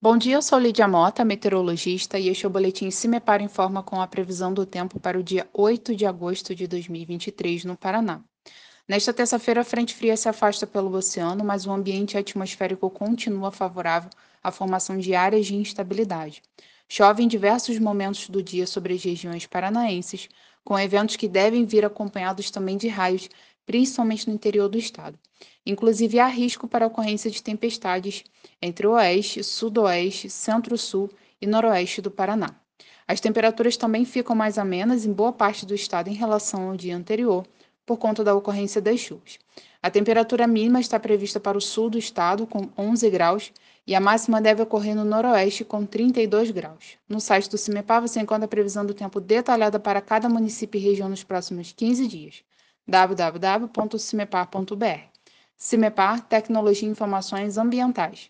Bom dia, eu sou Lídia Mota, meteorologista, e este é o Boletim Cimepar Informa com a previsão do tempo para o dia 8 de agosto de 2023 no Paraná. Nesta terça-feira, a frente fria se afasta pelo oceano, mas o ambiente atmosférico continua favorável à formação de áreas de instabilidade. Chove em diversos momentos do dia sobre as regiões paranaenses, com eventos que devem vir acompanhados também de raios, principalmente no interior do estado. Inclusive, há risco para a ocorrência de tempestades entre o oeste, sudoeste, centro-sul e noroeste do Paraná. As temperaturas também ficam mais amenas em boa parte do estado em relação ao dia anterior, por conta da ocorrência das chuvas. A temperatura mínima está prevista para o sul do estado, com 11 graus, e a máxima deve ocorrer no noroeste, com 32 graus. No site do CIMEPAR você encontra a previsão do tempo detalhada para cada município e região nos próximos 15 dias. www.cimepar.br CIMEPAR Tecnologia e Informações Ambientais.